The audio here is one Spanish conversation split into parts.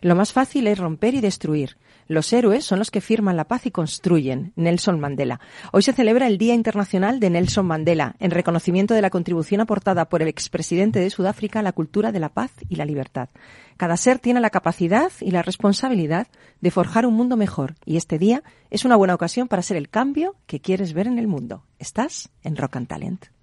Lo más fácil es romper y destruir. Los héroes son los que firman la paz y construyen. Nelson Mandela. Hoy se celebra el Día Internacional de Nelson Mandela, en reconocimiento de la contribución aportada por el expresidente de Sudáfrica a la cultura de la paz y la libertad. Cada ser tiene la capacidad y la responsabilidad de forjar un mundo mejor, y este día es una buena ocasión para ser el cambio que quieres ver en el mundo. Estás en Rock and Talent.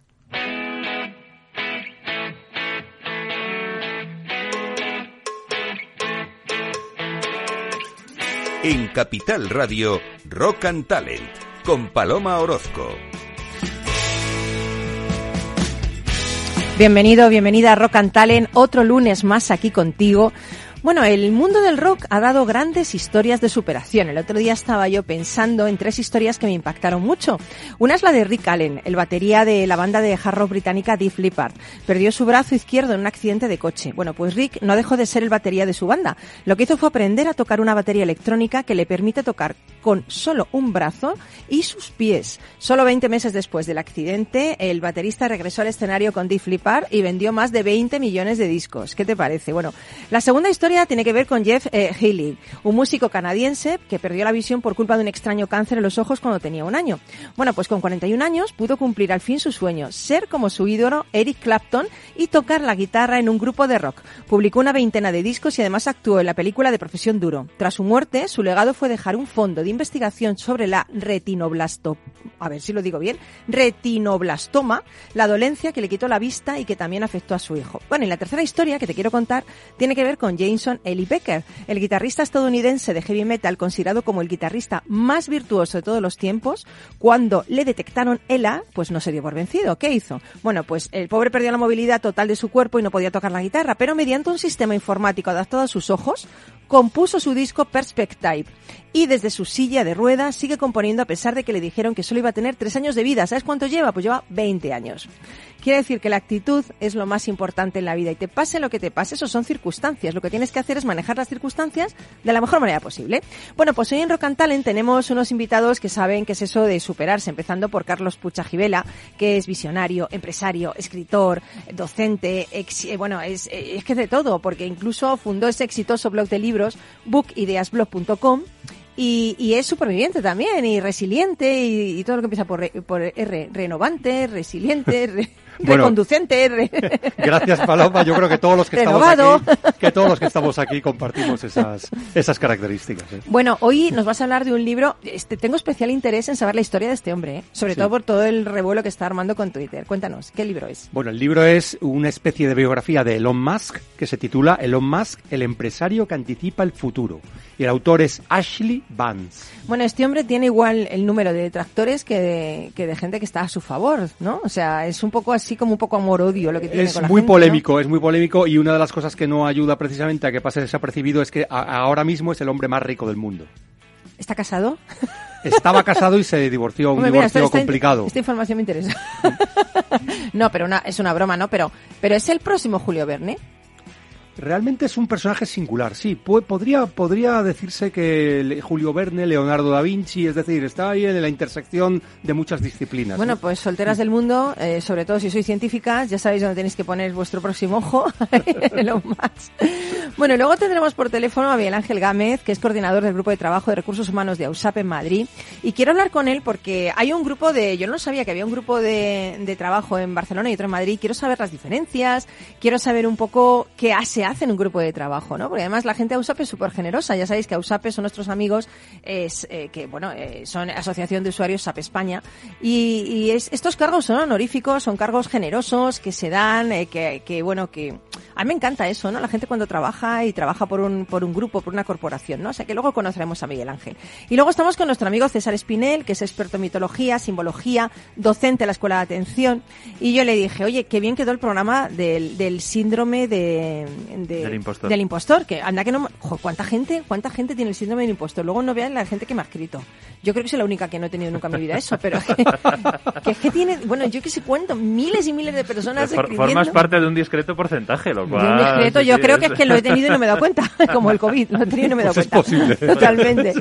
En Capital Radio, Rock and Talent, con Paloma Orozco. Bienvenido, bienvenida a Rock and Talent, otro lunes más aquí contigo. Bueno, el mundo del rock ha dado grandes historias de superación. El otro día estaba yo pensando en tres historias que me impactaron mucho. Una es la de Rick Allen, el batería de la banda de hard rock británica Deep Leppard. Perdió su brazo izquierdo en un accidente de coche. Bueno, pues Rick no dejó de ser el batería de su banda. Lo que hizo fue aprender a tocar una batería electrónica que le permite tocar con solo un brazo y sus pies. Solo 20 meses después del accidente, el baterista regresó al escenario con Deep Leppard y vendió más de 20 millones de discos. ¿Qué te parece? Bueno, la segunda historia tiene que ver con Jeff eh, Healy, un músico canadiense que perdió la visión por culpa de un extraño cáncer en los ojos cuando tenía un año. Bueno, pues con 41 años pudo cumplir al fin su sueño, ser como su ídolo Eric Clapton y tocar la guitarra en un grupo de rock. Publicó una veintena de discos y además actuó en la película de Profesión Duro. Tras su muerte, su legado fue dejar un fondo de investigación sobre la retinoblasto, a ver si lo digo bien, retinoblastoma, la dolencia que le quitó la vista y que también afectó a su hijo. Bueno, y la tercera historia que te quiero contar tiene que ver con James Ellie Becker, el guitarrista estadounidense de heavy metal considerado como el guitarrista más virtuoso de todos los tiempos. Cuando le detectaron ELA, pues no se dio por vencido. ¿Qué hizo? Bueno, pues el pobre perdió la movilidad total de su cuerpo y no podía tocar la guitarra, pero mediante un sistema informático adaptado a sus ojos, compuso su disco Perspective y desde su silla de ruedas sigue componiendo a pesar de que le dijeron que solo iba a tener tres años de vida. ¿Sabes cuánto lleva? Pues lleva 20 años. Quiere decir que la actitud es lo más importante en la vida y te pase lo que te pase, eso son circunstancias. Lo que tienes que hacer es manejar las circunstancias de la mejor manera posible. Bueno, pues hoy en Rock and Talent tenemos unos invitados que saben qué es eso de superarse, empezando por Carlos Puchajivela, que es visionario, empresario, escritor, docente, eh, bueno, es, es que de todo, porque incluso fundó ese exitoso blog de libros, bookideasblog.com, y, y, es superviviente también y resiliente y, todo lo que empieza por, por R, renovante, resiliente, re, reconducente. Gracias Paloma, yo creo que todos los que estamos aquí, que todos los que estamos aquí compartimos esas, esas características. ¿eh? Bueno, hoy nos vas a hablar de un libro, este, tengo especial interés en saber la historia de este hombre, ¿eh? sobre sí. todo por todo el revuelo que está armando con Twitter. Cuéntanos, ¿qué libro es? Bueno, el libro es una especie de biografía de Elon Musk que se titula Elon Musk, el empresario que anticipa el futuro. Y el autor es Ashley Vance. Bueno, este hombre tiene igual el número de detractores que de, que de gente que está a su favor, ¿no? O sea, es un poco así como un poco amor-odio lo que tiene Es con la muy gente, polémico, ¿no? es muy polémico y una de las cosas que no ayuda precisamente a que pase desapercibido es que a, ahora mismo es el hombre más rico del mundo. ¿Está casado? Estaba casado y se divorció, un Hombre, mira, divorcio esta- esta- complicado. Esta información me interesa. no, pero una, es una broma, ¿no? Pero, pero es el próximo Julio Verne. Realmente es un personaje singular, sí. Podría, podría decirse que Julio Verne, Leonardo da Vinci, es decir, está ahí en la intersección de muchas disciplinas. Bueno, ¿no? pues solteras del mundo, eh, sobre todo si sois científicas, ya sabéis dónde tenéis que poner vuestro próximo ojo, lo más. Bueno, luego tendremos por teléfono a Miguel Ángel Gámez, que es coordinador del Grupo de Trabajo de Recursos Humanos de AUSAP en Madrid. Y quiero hablar con él porque hay un grupo de, yo no sabía que había un grupo de, de trabajo en Barcelona y otro en Madrid. Quiero saber las diferencias, quiero saber un poco qué hace en un grupo de trabajo, ¿no? Porque además la gente de AUSAP es súper generosa. Ya sabéis que AUSAP son nuestros amigos, es, eh, que bueno, eh, son Asociación de Usuarios SAP España. Y, es- estos cargos son honoríficos, son cargos generosos que se dan, eh, que bueno, que a mí me encanta eso, ¿no? La gente cuando trabaja y trabaja por un, por un grupo, por una corporación, ¿no? O sea que luego conoceremos a Miguel Ángel. Y luego estamos con nuestro amigo César Espinel, que es experto en mitología, simbología, docente de la Escuela de Atención. Y yo le dije, oye, qué bien quedó el programa del, del síndrome de, de- Del impostor. del impostor, que anda que no, jo, cuánta gente, cuánta gente tiene el síndrome del impostor. Luego no vean la gente que me ha escrito. Yo creo que soy la única que no he tenido nunca en mi vida eso, pero que es que tiene, bueno, yo que sé cuánto, miles y miles de personas For- escribiendo. formas parte de un discreto porcentaje, lo Cual... un discreto, yo creo que es que lo he, tenido y no me he dado cuenta, como el COVID, lo he tenido y no me he dado Pues es cuenta. posible. Totalmente.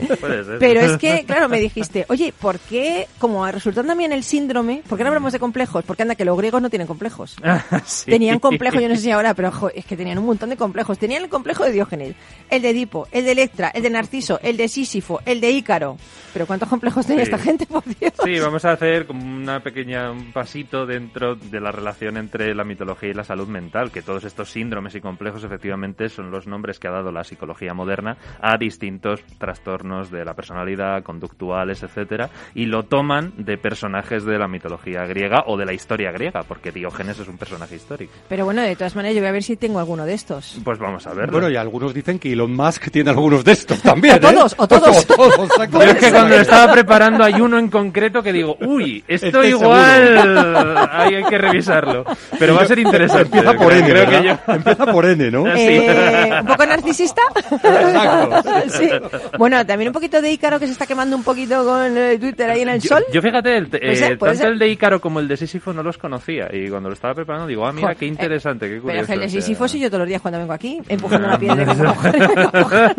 Pero es que, claro, me dijiste, oye, ¿por qué, como resultando también el síndrome, ¿por qué no hablamos de complejos? Porque anda, que los griegos no tienen complejos. Sí. Tenían complejos, yo no sé si ahora, pero jo, es que tenían un montón de complejos. Tenían el complejo de Diógenes, el de Edipo, el de Electra, el de Narciso, el de Sísifo, el de Ícaro. Pero ¿cuántos complejos tenía Sí. esta gente, por Dios? Sí, vamos a hacer como una pequeña un pasito dentro de la relación entre la mitología y la salud mental, que todos estos síndromes y complejos efectivamente son los nombres que ha dado la psicología moderna a distintos trastornos de la personalidad, conductuales, etcétera, y lo toman de personajes de la mitología griega o de la historia griega, porque Diógenes es un personaje histórico. Pero bueno, de todas maneras, yo voy a ver si tengo alguno de estos. Pues vamos a ver. Bueno, y algunos dicen que Elon Musk tiene algunos de estos también. O todos, ¿eh? o todos. O todos. Yo es que cuando lo estaba preparando hay uno en concreto que digo, uy, esto Estoy igual hay, hay que revisarlo. Pero va a ser interesante. Empieza por N, Creo que ¿verdad? Empieza por N, ¿no? Sí. Eh, ¿Un poco narcisista? Exacto. sí. Bueno, también un poquito de Ícaro que se está quemando un poquito con eh, Twitter ahí en el Yo, sol. yo fíjate, el, Puede ser, eh, puede tanto ser. el de Ícaro como el de Sísifo no los conocía. Y cuando lo estaba preparando digo, ah, mira, Jo, qué eh, interesante, qué Pero curioso. es que el de Sísifo soy yo todos los días cuando vengo aquí, empujando una piedra. que me moja,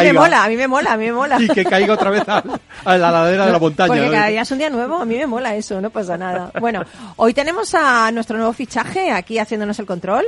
que me mola, a mí me mola, a mí me mola. Y que caiga otra vez a, a la ladera de la montaña. Porque ¿no? cada día es un día nuevo, a mí me mola eso, no pasa nada. Bueno, hoy tenemos a nuestro nuevo fichaje aquí haciéndonos el control.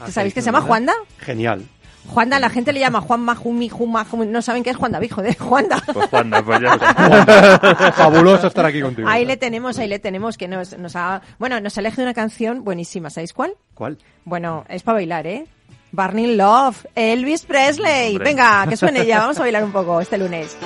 Ah, ¿Sabéis que se llama. Juanda? Genial. Juanda, la gente le llama Juanma, Jumi, Juma, Jumi, no saben qué es Juan David, joder, Juanda. Pues Juanda, pues ya está. Fabuloso estar aquí contigo. Ahí le tenemos, ahí le tenemos, que nos, nos ha, bueno, nos ha elegido una canción buenísima, ¿sabéis cuál? ¿Cuál? Bueno, es para bailar, ¿eh? Burning Love, Elvis Presley. Hombre. Venga, que suene ya, vamos a bailar un poco este lunes.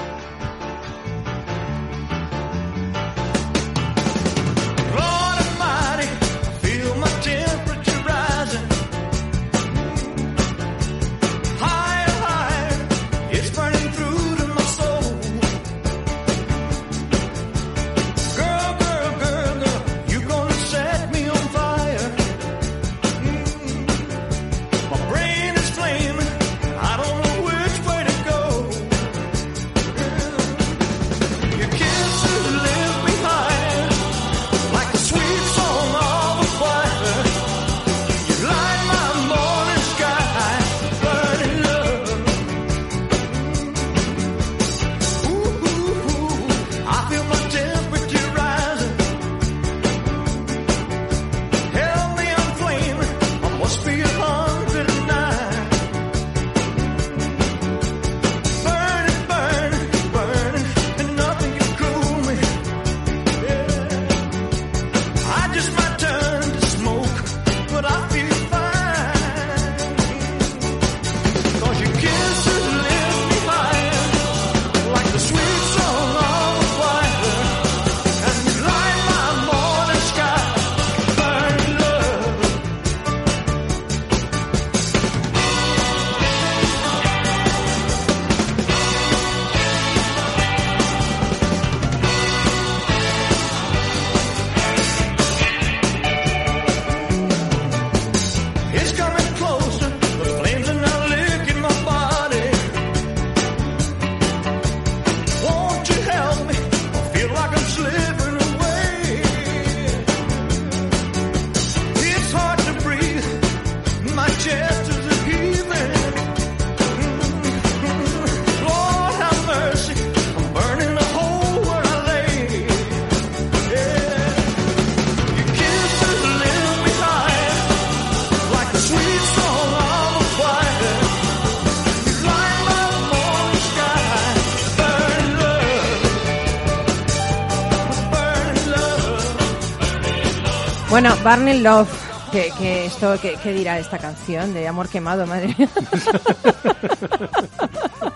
Bueno, Burning Love, que, que esto, que, ¿qué dirá esta canción de amor quemado, madre mía?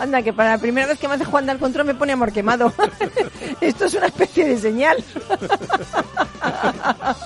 Anda, que para la primera vez que me hace Juan del control me pone amor quemado. Esto es una especie de señal.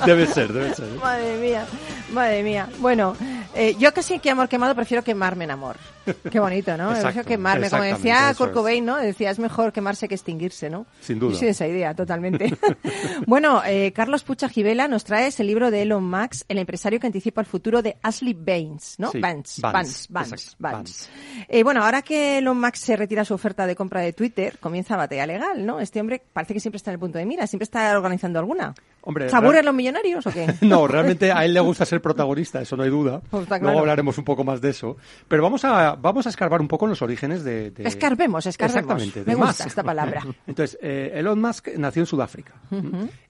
Debe ser, debe ser. ¿eh? Madre mía, madre mía. Bueno, eh, yo casi que amor quemado prefiero quemarme en amor. Qué bonito, ¿no? Exacto, prefiero quemarme. Como decía Kurt. Cobain, ¿no? Decía, es mejor quemarse que extinguirse, ¿no? Sin duda. Yo soy de esa idea, totalmente. bueno, eh, Carlos Pucha Gibela nos trae ese libro de Elon Musk, el empresario que anticipa el futuro de Ashley Baines, ¿no? Sí, Vance, Vance, exacto, Vance. Eh, bueno, ahora que Elon Musk se retira su oferta de compra de Twitter, comienza batalla legal, ¿no? Este hombre parece que siempre está en el punto de mira, siempre está organizando alguna. Hombre, ¿Se aburren los millonarios o qué? No, realmente a él le gusta ser protagonista, eso no hay duda. Pues está Luego hablaremos un poco más de eso. Pero vamos a, vamos a escarbar un poco en los orígenes de... de- Escarbemos, escarbemos. Exactamente. Me gusta Musk. esta palabra. Entonces, eh, Elon Musk nació en Sudáfrica.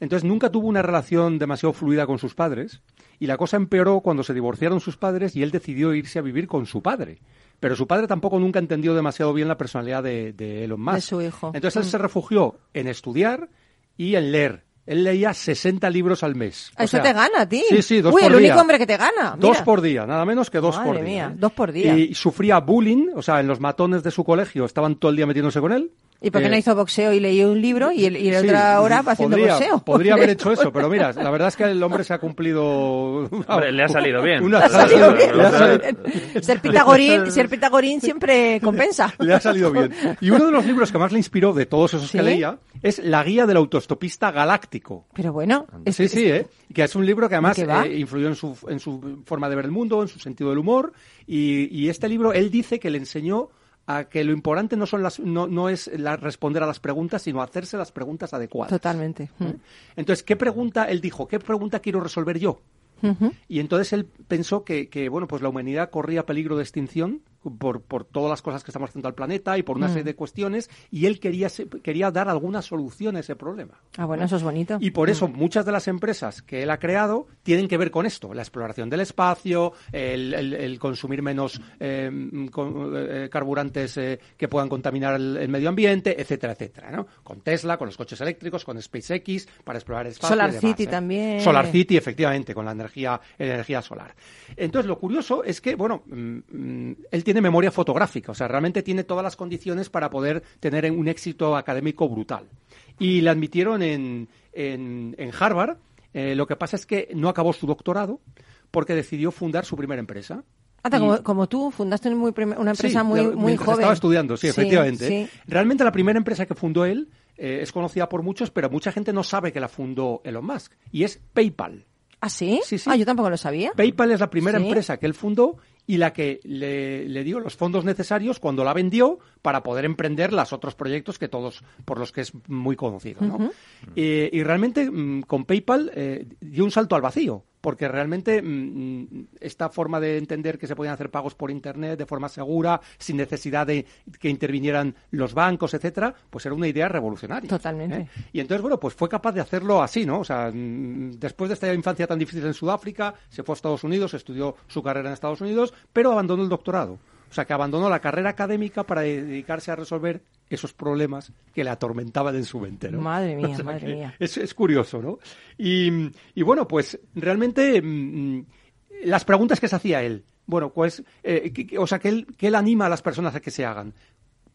Entonces, nunca tuvo una relación demasiado fluida con sus padres. Y la cosa empeoró cuando se divorciaron sus padres y él decidió irse a vivir con su padre. Pero su padre tampoco nunca entendió demasiado bien la personalidad de, de Elon Musk. De su hijo. Entonces, él Mm. se refugió en estudiar y en leer. Él leía 60 libros al mes. O Eso sea, te gana ti. Sí, sí, dos Uy, por el día. único hombre que te gana. Dos mira. por día, nada menos que dos Madre por día. mía, ¿eh? dos por día. Y sufría bullying, o sea, en los matones de su colegio estaban todo el día metiéndose con él. ¿Y por qué Eh, no hizo boxeo y leyó un libro y, el, y la sí, otra hora va haciendo podría, boxeo? Podría haber hecho eso, pero mira, la verdad es que el hombre se ha cumplido. Hombre, le ha salido bien. Una- Le ha salido bien. le ha salido- ser pitagorín, ser pitagorín siempre compensa. Le ha salido bien. Y uno de los libros que más le inspiró de todos esos que leía es La guía del autoestopista galáctico. Pero bueno, es- Sí, sí, ¿eh? Que es un libro que además eh, influyó en su, en su forma de ver el mundo, en su sentido del humor. Y, y este libro, él dice que le enseñó a que lo importante no, son las, no, no es la- responder a las preguntas, sino hacerse las preguntas adecuadas. totalmente. Mm. Entonces, ¿qué pregunta? Él dijo, ¿qué pregunta quiero resolver yo? Y entonces él pensó que, que, bueno, pues la humanidad corría peligro de extinción por, por todas las cosas que estamos haciendo al planeta y por una Mm. serie de cuestiones, y él quería, quería dar alguna solución a ese problema. Ah, bueno, eso es bonito. Y por eso muchas de las empresas que él ha creado tienen que ver con esto, la exploración del espacio, el, el- el consumir menos eh, con- eh, carburantes eh, que puedan contaminar el, el medio ambiente, etcétera, etcétera, ¿no? Con Tesla, con los coches eléctricos, con SpaceX, para explorar el espacio. Solar y demás, City ¿eh? también. Solar City, efectivamente, con la energía, energía solar. Entonces, lo curioso es que, bueno, mm, mm, él tiene memoria fotográfica, o sea, realmente tiene todas las condiciones para poder tener un éxito académico brutal. Y le admitieron en, en, en Harvard. eh, lo que pasa es que no acabó su doctorado porque decidió fundar su primera empresa. Y- como, como tú fundaste muy una empresa Sí, muy, muy joven. Estaba estudiando, sí, efectivamente. sí. Realmente la primera empresa que fundó él eh, es conocida por muchos, pero mucha gente no sabe que la fundó Elon Musk. Y es PayPal. ¿Ah, sí? Sí, sí. Ah, yo tampoco lo sabía. PayPal es la primera ¿Sí? empresa que él fundó y la que le, le dio los fondos necesarios cuando la vendió para poder emprender los otros proyectos que todos por los que es muy conocido. ¿no? Eh, y realmente mm, con PayPal eh, dio un salto al vacío porque realmente mm, mm, esta forma de entender que se podían hacer pagos por internet de forma segura sin necesidad de que intervinieran los bancos etcétera pues era una idea revolucionaria Totalmente. ¿eh? y entonces bueno pues fue capaz de hacerlo así no o sea mm, después de esta infancia tan difícil en Sudáfrica se fue a Estados Unidos estudió su carrera en Estados Unidos pero abandonó el doctorado o sea que abandonó la carrera académica para dedicarse a resolver esos problemas que le atormentaban en su mente ¿no? Madre mía, O sea madre mía. es, es curioso, ¿no? Y, y bueno, pues realmente mm, las preguntas que se hacía él, bueno, pues, eh, que- o sea, que él, que él anima a las personas a que se hagan.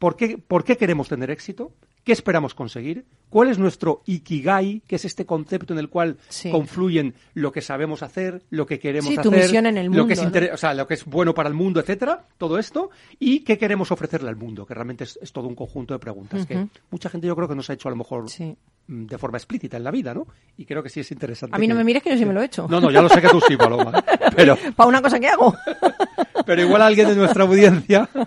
¿Por qué, ¿Por qué queremos tener éxito? ¿Qué esperamos conseguir? ¿Cuál es nuestro ikigai, que es este concepto en el cual Sí. confluyen lo que sabemos hacer, lo que queremos Sí, hacer, tu misión en el lo que es mundo, ¿no? inter- o sea, lo que es bueno para el mundo, etcétera, todo esto, y qué queremos ofrecerle al mundo, que realmente es, es todo un conjunto de preguntas que mucha gente yo creo que no se ha hecho a lo mejor Sí. De forma explícita en la vida, ¿no? Y creo que sí es interesante. A mí no que- me mires que yo sí me lo he hecho. No, no, ya lo sé que tú sí, Paloma. Pero, Para una cosa que hago. pero igual alguien de nuestra audiencia.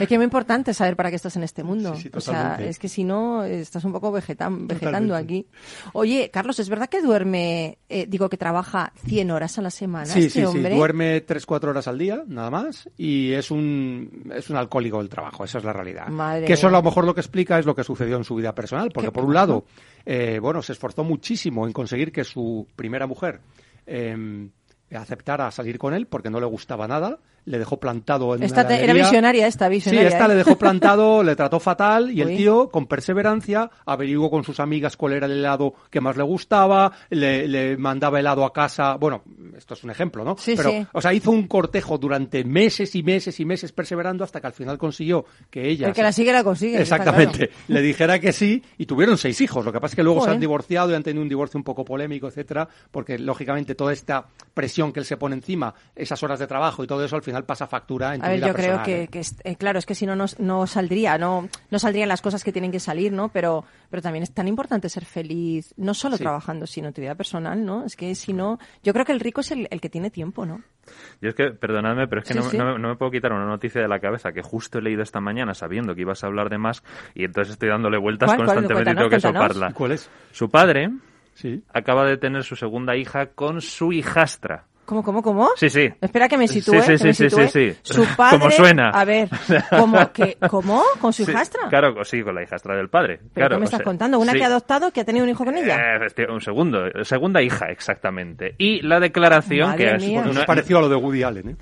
Es que es muy importante saber para qué estás en este mundo. Sí, sí, o sea, es que si no, estás un poco vegetan- vegetando Totalmente. aquí. Oye, Carlos, ¿es verdad que duerme, eh, digo que trabaja 100 horas a la semana Sí, este sí, hombre? sí. Duerme 3-4 horas al día, nada más. Y es un, es un alcohólico del trabajo, esa es la realidad. Madre que eso a lo mejor lo que explica es lo que sucedió en su vida personal. Porque ¿Qué por un lado, eh, bueno, se esforzó muchísimo en conseguir que su primera mujer eh, aceptara salir con él porque no le gustaba nada. Le dejó plantado en Esta una era visionaria esta, visionaria. Sí, esta ¿eh? le dejó plantado, le trató fatal y el tío, con perseverancia, averiguó con sus amigas cuál era el helado que más le gustaba, le, le mandaba helado a casa. Bueno, esto es un ejemplo, ¿no? Sí, Pero, sí. o sea, hizo un cortejo durante meses y meses y meses perseverando hasta que al final consiguió que ella. El que la sigue la consigue. Exactamente. claro. Le dijera que sí y tuvieron seis hijos. Lo que pasa es que luego se han divorciado y han tenido un divorcio un poco polémico, etcétera, porque lógicamente toda esta presión que él se pone encima, esas horas de trabajo y todo eso al final pasa factura en tu A ver, vida yo creo personal, que, ¿eh? que es- eh, claro, es que si no, no, no saldría, no, no saldrían las cosas que tienen que salir, ¿no? Pero, pero también es tan importante ser feliz, no solo Sí. trabajando, sino en tu vida personal, ¿no? Es que si no, yo creo que el rico es el, el que tiene tiempo, ¿no? Yo es que, perdonadme, pero es que Sí, no, sí. no- no me puedo quitar una noticia de la cabeza que justo he leído esta mañana sabiendo que ibas a hablar de más y entonces estoy dándole vueltas ¿Cuál? ¿Cuál? constantemente y tengo que cuéntanos. soparla. ¿Cuál es? Su padre Sí. acaba de tener su segunda hija con su hijastra. ¿Cómo, cómo, cómo? Sí, sí. Espera que me sitúe. sí, que sí, me sí, sitúe. sí, sí. Su padre. Como suena. A ver, ¿cómo? que, ¿Cómo? ¿Con su Sí, hijastra? Claro, sí, con la hijastra del padre. ¿Pero claro, qué me o estás sea, contando? ¿Una sí. que ha adoptado que ha tenido un hijo con ella? Eh, un segundo, segunda hija, exactamente. Y la declaración Madre que es una- es parecido a lo de Woody Allen, ¿eh?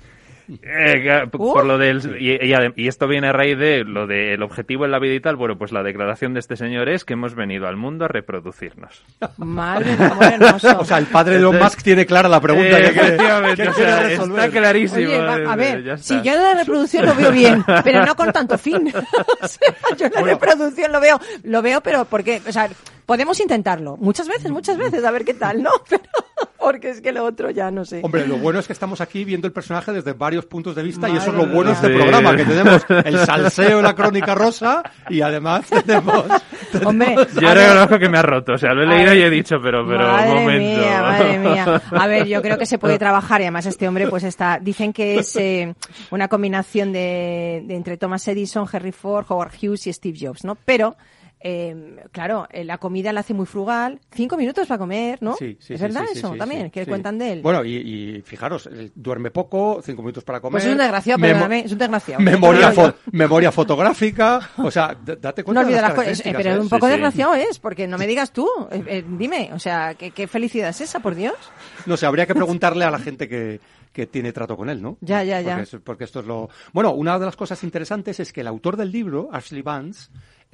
Eh, que- p- Uh. por lo del y, y adem- y esto viene a raíz de lo del objetivo en la vida y tal. Bueno, pues la declaración de este señor es que hemos venido al mundo a reproducirnos. Madre hermoso. O sea, el padre de Elon Musk tiene clara la pregunta Eh, que efectivamente, que o sea, resolver. está clarísimo. Oye, va- eh, a ver, ya si yo la reproducción lo veo bien, pero no con tanto fin. O sea, yo la reproducción lo veo, lo veo, pero porque, o sea, podemos intentarlo muchas veces, muchas veces, a ver qué tal, ¿no? Pero, porque es que lo otro ya no sé. Hombre, lo bueno es que estamos aquí viendo el personaje desde varios puntos de vista y eso es lo bueno de este Sí. programa, que tenemos el salseo de la crónica rosa y además tenemos... Hombre, Yo reconozco que me ha roto, o sea, lo he leído ver. y he dicho, pero, pero, madre un momento. mía, madre mía. A ver, yo creo que se puede trabajar y además este hombre pues está, dicen que es eh, una combinación de, de entre Thomas Edison, Henry Ford, Howard Hughes y Steve Jobs, ¿no? Pero eh, claro, eh, la comida la hace muy frugal, cinco minutos para comer, ¿no? Sí, sí, es sí, verdad eso sí, también, sí, que sí. cuentan de él. Bueno, y, y fijaros, él duerme poco, cinco minutos para comer. pues es un desgraciado, memo- perdóname, es un desgraciado. Memoria, fo- fotográfica, o sea, date No cuenta de olvides las las cosas, eh, pero un poco Sí, sí. desgraciado es, porque no me digas tú, eh, eh, dime, o sea, ¿qué, qué felicidad es esa, por Dios? No sé, habría que preguntarle a la gente que, que tiene trato con él, ¿no? Ya, ya, ya. Porque, es- porque esto es lo... Bueno, una de las cosas interesantes es que el autor del libro, Ashley Vance,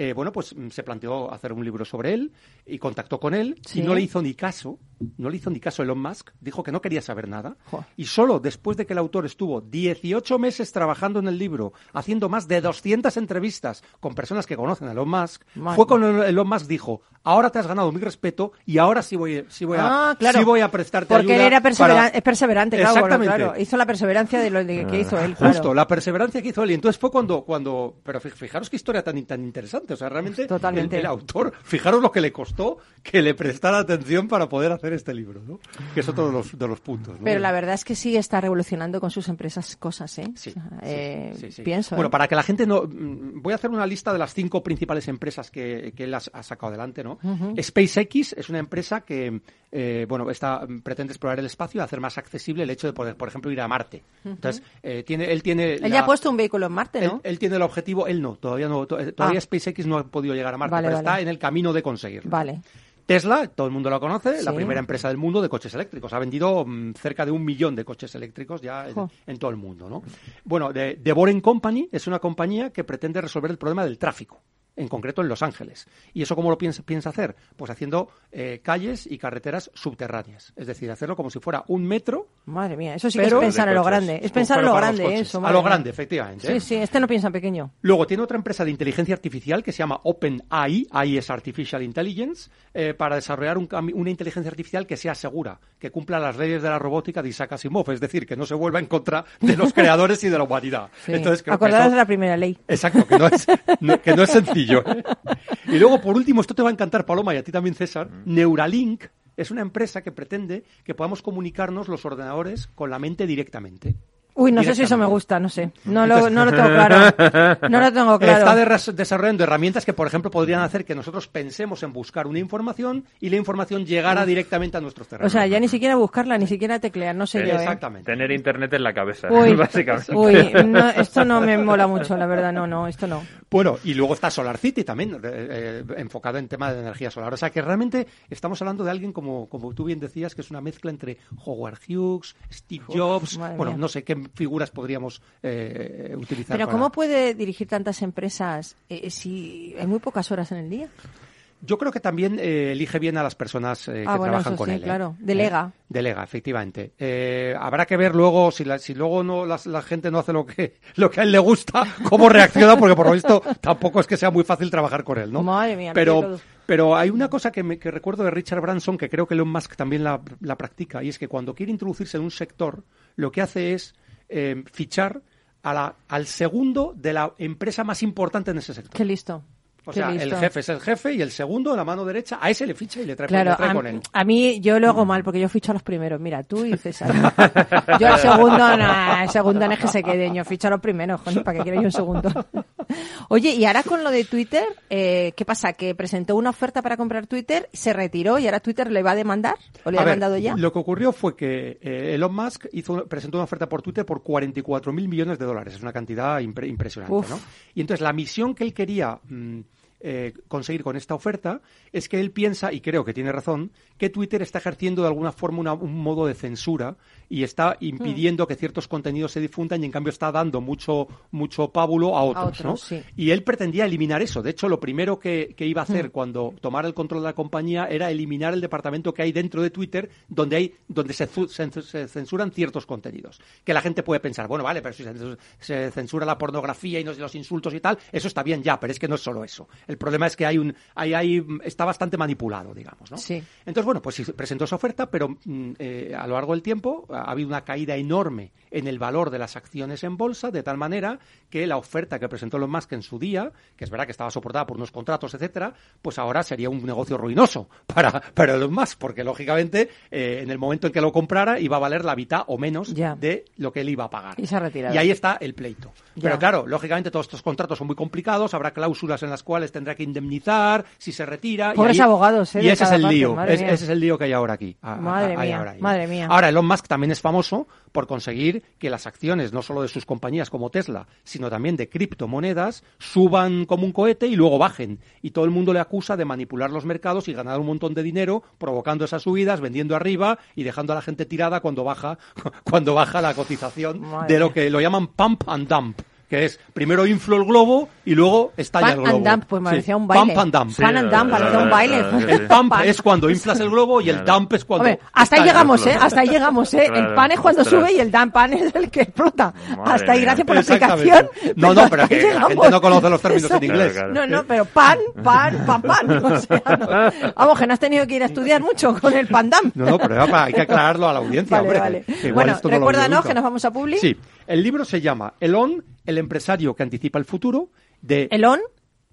eh, bueno, pues mm, se planteó hacer un libro sobre él y contactó con él Sí. y no le hizo ni caso, no le hizo ni caso Elon Musk, dijo que no quería saber nada Jo. y solo después de que el autor estuvo 18 meses trabajando en el libro, haciendo más de 200 entrevistas con personas que conocen a Elon Musk, Madre. fue cuando Elon Musk dijo, ahora te has ganado mi respeto y ahora sí voy, sí voy, a, Ah, claro. sí voy a prestarte Porque ayuda él era persevera- para- es perseverante, claro, bueno, Exactamente. claro. Hizo la perseverancia de lo de- que hizo él, claro. Justo, la perseverancia que hizo él. Y entonces fue cuando, cuando, pero fi- fijaros qué historia tan, tan interesante. O sea, realmente Totalmente. El, el autor, fijaros lo que le costó que le prestara atención para poder hacer este libro, ¿no? Que es otro de los, de los puntos. ¿no? Pero la verdad es que sí está revolucionando con sus empresas cosas, ¿eh? Sí, eh, sí, sí. Pienso. Bueno, ¿eh? para que la gente no. mm, Voy a hacer una lista de las cinco principales empresas que, que él ha, ha sacado adelante, ¿no? SpaceX es una empresa que, eh, bueno, está, pretende explorar el espacio y hacer más accesible el hecho de poder, por ejemplo, ir a Marte. Entonces, eh, tiene, él tiene. Él la- ya ha puesto un vehículo en Marte, él, ¿no? él tiene el objetivo, él no, todavía no, to- eh, todavía Ah. SpaceX no ha podido llegar a Marte, Vale, pero vale. está en el camino de conseguirlo. Vale. Tesla, todo el mundo lo conoce, la primera empresa del mundo de coches eléctricos. Ha vendido mm, cerca de un millón de coches eléctricos ya en, todo el mundo, ¿no? Bueno, de Boring Company es una compañía que pretende resolver el problema del tráfico, en concreto en Los Ángeles. ¿Y eso cómo lo piensa, piensa hacer? Pues haciendo eh, calles y carreteras subterráneas. Es decir, hacerlo como si fuera un metro Madre mía, eso sí que es pensar en lo grande. Es pensar en pero lo grande, eso. A lo grande, efectivamente. ¿eh? Sí, sí, este no piensa en pequeño. Luego tiene otra empresa de inteligencia artificial que se llama OpenAI, AI es Artificial Intelligence, eh, para desarrollar un una inteligencia artificial que sea segura, que cumpla las leyes de la robótica de Isaac Asimov, es decir, que no se vuelva en contra de los creadores y de la humanidad. Sí. Entonces, creo que Acordaros eso- de la primera ley. Exacto, que no es, no- que no es sencillo. Y luego, por último, esto te va a encantar, Paloma, y a ti también, César. Neuralink es una empresa que pretende que podamos comunicarnos los ordenadores con la mente directamente. Uy, no sé si eso me gusta, no sé. No lo, no lo tengo claro. No lo tengo claro. Está desarrollando herramientas que, por ejemplo, podrían hacer que nosotros pensemos en buscar una información y la información llegara directamente a nuestros O terrenos. sea, ya ni siquiera buscarla, ni siquiera teclear, no sé yo, ¿eh? Exactamente. Tener internet en la cabeza, Uy, básicamente. uy no, esto no me mola mucho, la verdad, no, no, esto no. Bueno, y luego está Solar City también, eh, enfocado en tema de energía solar. O sea que realmente estamos hablando de alguien, como, como tú bien decías, que es una mezcla entre Howard Hughes, Steve Jobs, bueno, mía. no sé qué figuras podríamos eh, utilizar. Pero para- ¿cómo puede dirigir tantas empresas eh, si hay muy pocas horas en el día? Yo creo que también eh, elige bien a las personas eh, Ah, que bueno, trabajan eso con sí, él. claro. Delega. Eh, Delega, efectivamente. Habrá que ver luego si, la- si luego no la, gente no hace lo que lo que a él le gusta, cómo reacciona, porque por lo visto tampoco es que sea muy fácil trabajar con él, ¿no? Madre mía, pero pero hay una cosa que, me- que recuerdo de Richard Branson que creo que Elon Musk también la, la practica y es que cuando quiere introducirse en un sector lo que hace es eh, fichar a la- al segundo de la empresa más importante en ese sector. Qué listo. O qué sea, el jefe es el jefe y el segundo, la mano derecha, a ese le ficha y le trae, Claro, le trae a, con él. a mí yo lo hago mal porque yo ficho a los primeros. Mira, tú y César. Yo al segundo, no, el segundo no es que se quede, yo ficho a los primeros, joder, ¿para qué quiero yo un segundo? Oye, y ahora con lo de Twitter, eh, ¿qué pasa? ¿Que presentó una oferta para comprar Twitter, se retiró y ahora Twitter le va a demandar? ¿O le A ha ver, demandado ya? Lo que ocurrió fue que eh, Elon Musk hizo, presentó una oferta por Twitter por 44 mil millones de dólares. Es una cantidad impre- impresionante, Uf. ¿no? Y entonces la misión que él quería mm, eh, conseguir con esta oferta es que él piensa, y creo que tiene razón, que Twitter está ejerciendo de alguna forma una- un modo de censura y está Hmm. impidiendo que ciertos contenidos se difundan y en cambio está dando mucho, mucho pábulo a otros, otros, ¿no? sí. Y él pretendía eliminar eso. De hecho, lo primero que, que iba a hacer cuando tomara el control de la compañía era eliminar el departamento que hay dentro de Twitter donde hay donde se, se- censuran ciertos contenidos. Que la gente puede pensar, bueno, vale, pero si se, se censura la pornografía y no- los insultos y tal, eso está bien ya, pero es que no es solo eso. El problema es que hay un hay, hay está bastante manipulado, digamos, ¿no? Sí. Entonces, bueno, pues presentó esa oferta, pero mm, eh, a lo largo del tiempo ha habido una caída enorme en el valor de las acciones en bolsa, de tal manera que la oferta que presentó Elon Musk en su día, que es verdad que estaba soportada por unos contratos, etcétera, pues ahora sería un negocio ruinoso para, para Elon Musk, porque lógicamente eh, en el momento en que lo comprara iba a valer la mitad o menos Ya. de lo que él iba a pagar. Y se ha retirado. Y ahí está el pleito. Ya. Pero claro, lógicamente todos estos contratos son muy complicados, habrá cláusulas en las cuales tendrá que indemnizar si se retira. y Pobres ahí- abogados, ¿eh? Y ese es el parte, lío. es- ese es el lío que hay ahora aquí. a- a- Madre hay mía, ahora ahí. madre mía. Ahora, Elon Musk también es famoso por conseguir que las acciones, no solo de sus compañías como Tesla, sino también de criptomonedas, suban como un cohete y luego bajen. Y todo el mundo le acusa de manipular los mercados y ganar un montón de dinero provocando esas subidas, vendiendo arriba y dejando a la gente tirada cuando baja, cuando baja la cotización Madre de lo que lo llaman pump and dump. Que es primero inflo el globo y luego estalla Pan el globo. and dump, pues me Sí, parecía un baile. Pump and dump. Pan and dump, parecía un baile. El pump Pan. es cuando inflas el globo y el dump es cuando. Hombre, hasta ahí llegamos, ¿eh? Hasta ahí llegamos, ¿eh? el pan es cuando ostras. sube y el dan pan es el que explota. Madre hasta ahí, gracias por la explicación. No, no, pero que la llegamos. gente no conoce los términos en inglés. Claro, No, no, pero pan, pan, pan, pan. O sea, no. Vamos, que no has tenido que ir a estudiar mucho con el pandam. No, no, pero hay que aclararlo a la audiencia, Vale, hombre. vale. Bueno, no recuérdanos que nos vamos a Publi. Sí, el libro se llama Elon, el empresario que anticipa el futuro, de Elon.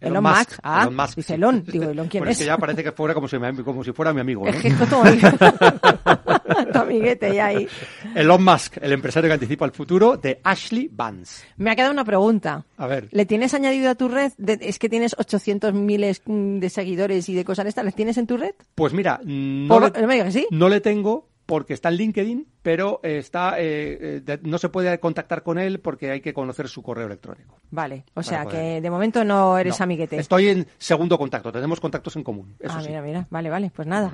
Elon Musk. Ah, Elon Musk, dice sí. Elon. Digo, Elon, ¿quién Bueno, es? que ya parece que fuera como si, me- como si fuera mi amigo. ¿no? Tu amigue- tu amiguete ya ahí. Elon Musk, el empresario que anticipa el futuro, de Ashley Vance. Me ha quedado una pregunta. A ver. ¿Le tienes añadido a tu red? De- es que tienes 800 miles mm, de seguidores y de cosas estas. ¿Les tienes en tu red? Pues mira, no, Por- le, no me digas que sí. no le tengo porque está en LinkedIn, pero eh, está eh, eh, de- no se puede contactar con él porque hay que conocer su correo electrónico. Vale, o sea poder. que de momento no eres No, amiguete. Estoy en segundo contacto, tenemos contactos en común. Eso ah, sí. mira, mira, vale, vale, pues nada.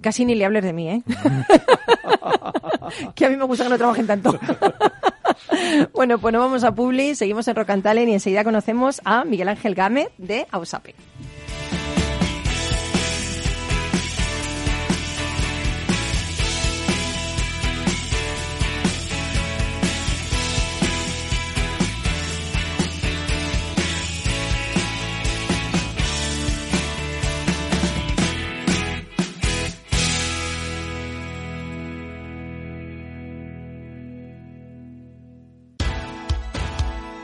Casi ni le hables de mí, ¿eh? que a mí me gusta que no trabajen tanto. bueno, pues nos vamos a Publi, seguimos en Rocantalen y enseguida conocemos a Miguel Ángel Gámez de Ausape.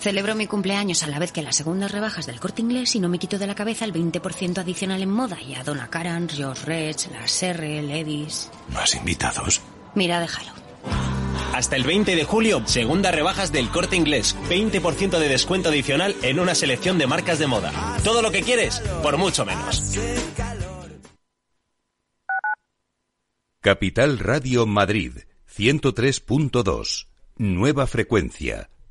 Celebro mi cumpleaños a la vez que las segundas rebajas del corte inglés y no me quito de la cabeza el 20% adicional en moda y a Donna Karan, Josh Rech, las R, Levis. ¿Más invitados? Mira, déjalo. Hasta el 20 de julio, segunda rebajas del corte inglés. 20% de descuento adicional en una selección de marcas de moda. Todo lo que quieres, por mucho menos. Capital Radio Madrid, 103.2. Nueva frecuencia,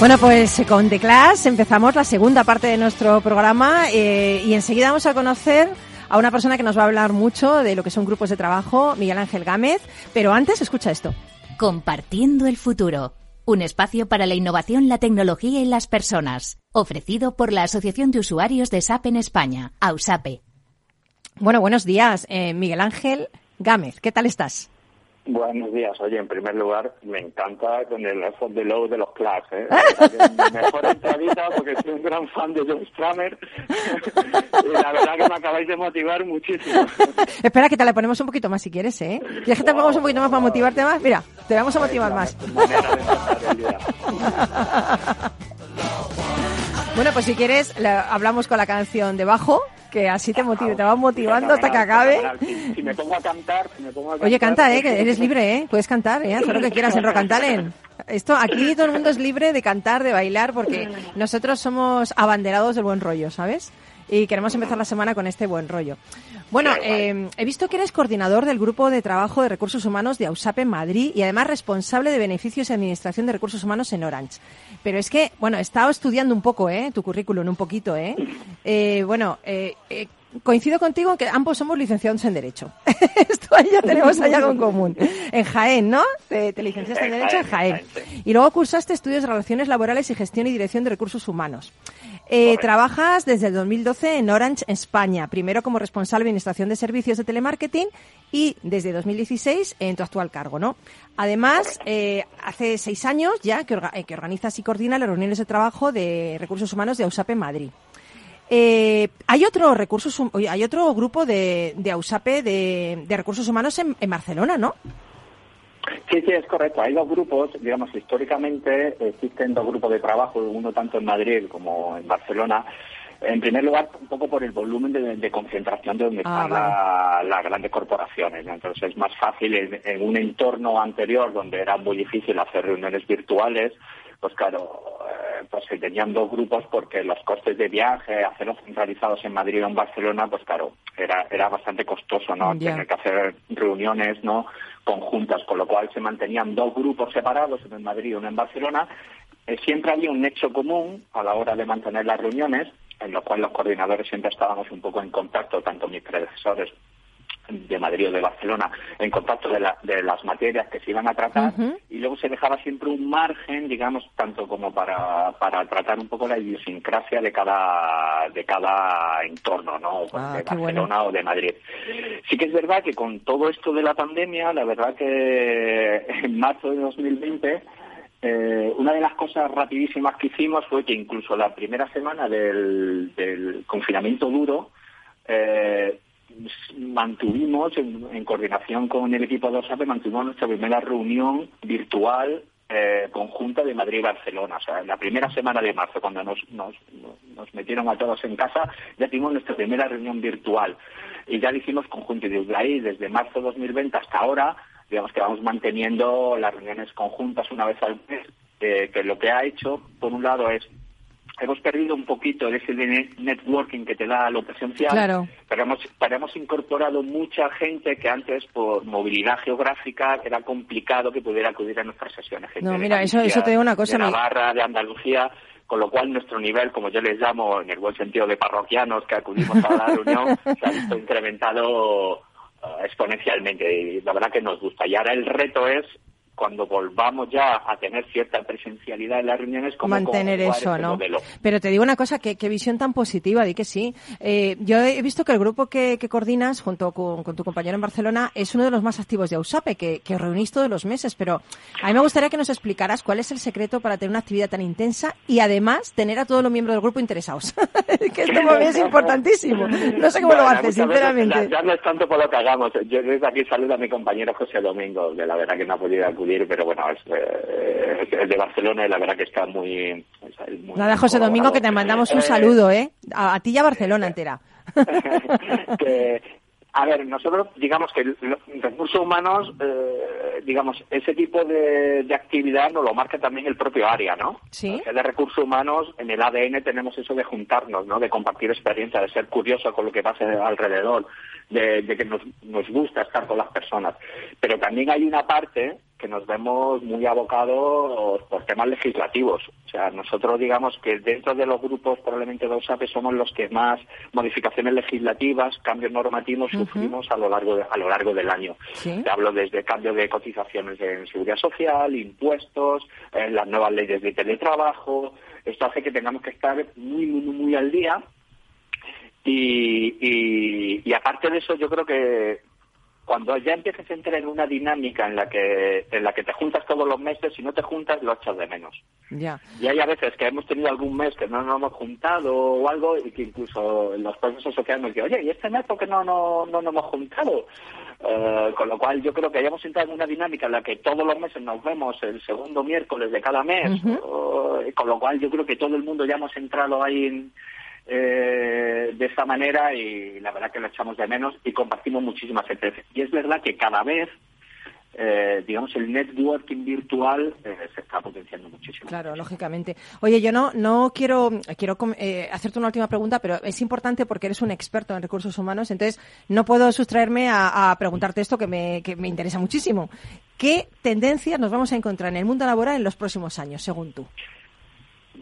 Bueno, pues con The Clash empezamos la segunda parte de nuestro programa eh, y enseguida vamos a conocer a una persona que nos va a hablar mucho de lo que son grupos de trabajo, Miguel Ángel Gámez. Pero antes, escucha esto. Compartiendo el futuro. Un espacio para la innovación, la tecnología y las personas. Ofrecido por la Asociación de Usuarios de SAP en España, AUSAPE. Bueno, buenos días, eh, Miguel Ángel Gámez. ¿Qué tal estás? Buenos días. Oye, en primer lugar, me encanta con el effort de low de los Clash, ¿eh? Mejor entradita porque soy un gran fan de John Stramer y la verdad que me acabáis de motivar muchísimo. Espera, que te la ponemos un poquito más si quieres, ¿eh? ¿Quieres que te pongamos un poquito más para motivarte más? Mira, te vamos a motivar más. Bueno, pues si quieres, la- hablamos con la canción debajo, que así te motive, te va motivando hasta que acabe. Si, si me pongo a cantar, si me pongo a Oye, cantar, canta, ¿eh? Que eres libre, ¿eh? Puedes cantar, ¿eh? Haz lo que quieras en Rock and Talent. Esto, aquí todo el mundo es libre de cantar, de bailar, porque nosotros somos abanderados del buen rollo, ¿sabes? Y queremos empezar la semana con este buen rollo. Bueno, eh, he visto que eres coordinador del Grupo de Trabajo de Recursos Humanos de AUSAP en Madrid y además responsable de Beneficios y Administración de Recursos Humanos en Orange. Pero es que, bueno, he estado estudiando un poco, ¿eh? Tu currículum, un poquito, ¿eh? Eh, bueno, eh, eh, coincido contigo en que ambos somos licenciados en Derecho. Esto ya tenemos allá algo en común. En Jaén, ¿no? Te, te licenciaste en Derecho en Jaén, Jaén. en Jaén, Y luego cursaste estudios de Relaciones Laborales y Gestión y Dirección de Recursos Humanos. Eh, trabajas desde el 2012 en Orange, España, primero como responsable de Administración de Servicios de Telemarketing y desde 2016 en tu actual cargo, ¿no? Además, eh, hace seis años ya que, orga- eh, que organizas y coordinas las reuniones de trabajo de Recursos Humanos de AUSAP en Madrid. Eh, hay otro recursos, hay otro grupo de, de AUSAPE de, de recursos humanos en, en Barcelona, ¿no? Sí, sí, es correcto. Hay dos grupos, digamos, históricamente existen dos grupos de trabajo, uno tanto en Madrid como en Barcelona. En primer lugar, un poco por el volumen de, de concentración de donde Ah, están la- las grandes corporaciones. Entonces es más fácil en, en un entorno anterior donde era muy difícil hacer reuniones virtuales, pues claro, pues se tenían dos grupos porque los costes de viaje, hacerlos centralizados en Madrid o en Barcelona, pues claro, era, era bastante costoso, ¿no? Tener que hacer reuniones, ¿no? Conjuntas, con lo cual se mantenían dos grupos separados, uno en Madrid y uno en Barcelona. Eh, siempre había un nexo común a la hora de mantener las reuniones, en lo cual los coordinadores siempre estábamos un poco en contacto, tanto mis predecesores de Madrid o de Barcelona, en contacto de, la- de las materias que se iban a tratar y luego se dejaba siempre un margen, digamos, tanto como para, para tratar un poco la idiosincrasia de cada, de cada entorno, ¿no? Pues Ah, de Barcelona bueno. o de Madrid. Sí que es verdad que con todo esto de la pandemia, la verdad que en marzo de 2020 eh, una de las cosas rapidísimas que hicimos fue que incluso la primera semana del, del confinamiento duro eh, mantuvimos, en, en coordinación con el equipo de OSAPE, mantuvimos nuestra primera reunión virtual eh, conjunta de Madrid y Barcelona. O sea, la primera semana de marzo, cuando nos, nos, nos metieron a todos en casa, ya tuvimos nuestra primera reunión virtual. Y ya la hicimos conjunta. Y desde ahí, desde marzo de 2020 hasta ahora, digamos que vamos manteniendo las reuniones conjuntas una vez al mes, eh, que lo que ha hecho, por un lado, es hemos perdido un poquito de ese networking que te da lo presencial, Claro. pero hemos, pero hemos incorporado mucha gente que antes por movilidad geográfica era complicado que pudiera acudir a nuestras sesiones. Gente No, mira, eso- Galicia, eso te digo una cosa, De Navarra, de Andalucía, con lo cual nuestro nivel, como yo les llamo, en el buen sentido de parroquianos que acudimos a la reunión, se ha visto incrementado eh, exponencialmente y la verdad que nos gusta. Y ahora el reto es cuando volvamos ya a tener cierta presencialidad en las reuniones, cómo mantener eso, ese ¿no? modelo. Pero te digo una cosa, qué, qué visión tan positiva, di que sí. Eh, yo he visto que el grupo que, que coordinas junto con, con tu compañero en Barcelona es uno de los más activos de AUSAPE, que, que os reunís todos los meses, pero a mí me gustaría que nos explicaras cuál es el secreto para tener una actividad tan intensa y además tener a todos los miembros del grupo interesados. que esto para mí es importantísimo. No sé cómo lo haces, veces sinceramente. Ya, ya no es tanto por lo que hagamos. Yo desde aquí saludo a mi compañero José Domingo, de la verdad que no ha podido acudir, pero bueno, es, eh, es de Barcelona y la verdad que está muy... Nada, José Domingo, que te mandamos un Eh, saludo, ¿eh? A, a ti y a Barcelona entera. que, a ver, nosotros digamos que recursos humanos, eh, digamos, ese tipo de, de actividad nos lo marca también el propio área, ¿no? Sí. O sea, de recursos humanos, en el ADN tenemos eso de juntarnos, ¿no? De compartir experiencia, de ser curioso con lo que pasa alrededor, de, de que nos, nos gusta estar con las personas. Pero también hay una parte que nos vemos muy abocados por temas legislativos. O sea, nosotros digamos que dentro de los grupos probablemente de OSAPE somos los que más modificaciones legislativas, cambios normativos sufrimos a lo largo de- a lo largo del año. Sí. Te hablo desde cambio de cotizaciones en seguridad social, impuestos, eh, las nuevas leyes de teletrabajo. Esto hace que tengamos que estar muy, muy, muy al día. Y, y, y aparte de eso, yo creo que cuando ya empieces a entrar en una dinámica en la que en la que te juntas todos los meses, si no te juntas, lo echas de menos. Ya. Y hay a veces que hemos tenido algún mes que no nos hemos juntado o algo y que incluso en los procesos sociales nos dicen, oye, ¿y este mes por qué no, no, no nos hemos juntado? Eh, con lo cual yo creo que hayamos entrado en una dinámica en la que todos los meses nos vemos el segundo miércoles de cada mes, o- con lo cual yo creo que todo el mundo ya hemos entrado ahí en, eh, de esa manera y la verdad que lo echamos de menos y compartimos muchísimas experiencias. Y es verdad que cada vez eh, digamos, el networking virtual eh, se está potenciando muchísimo. Claro, lógicamente. Oye, yo no, no quiero, quiero eh, hacerte una última pregunta, pero es importante porque eres un experto en recursos humanos, entonces no puedo sustraerme a, a preguntarte esto que me, que me interesa muchísimo. ¿Qué tendencias nos vamos a encontrar en el mundo laboral en los próximos años, según tú?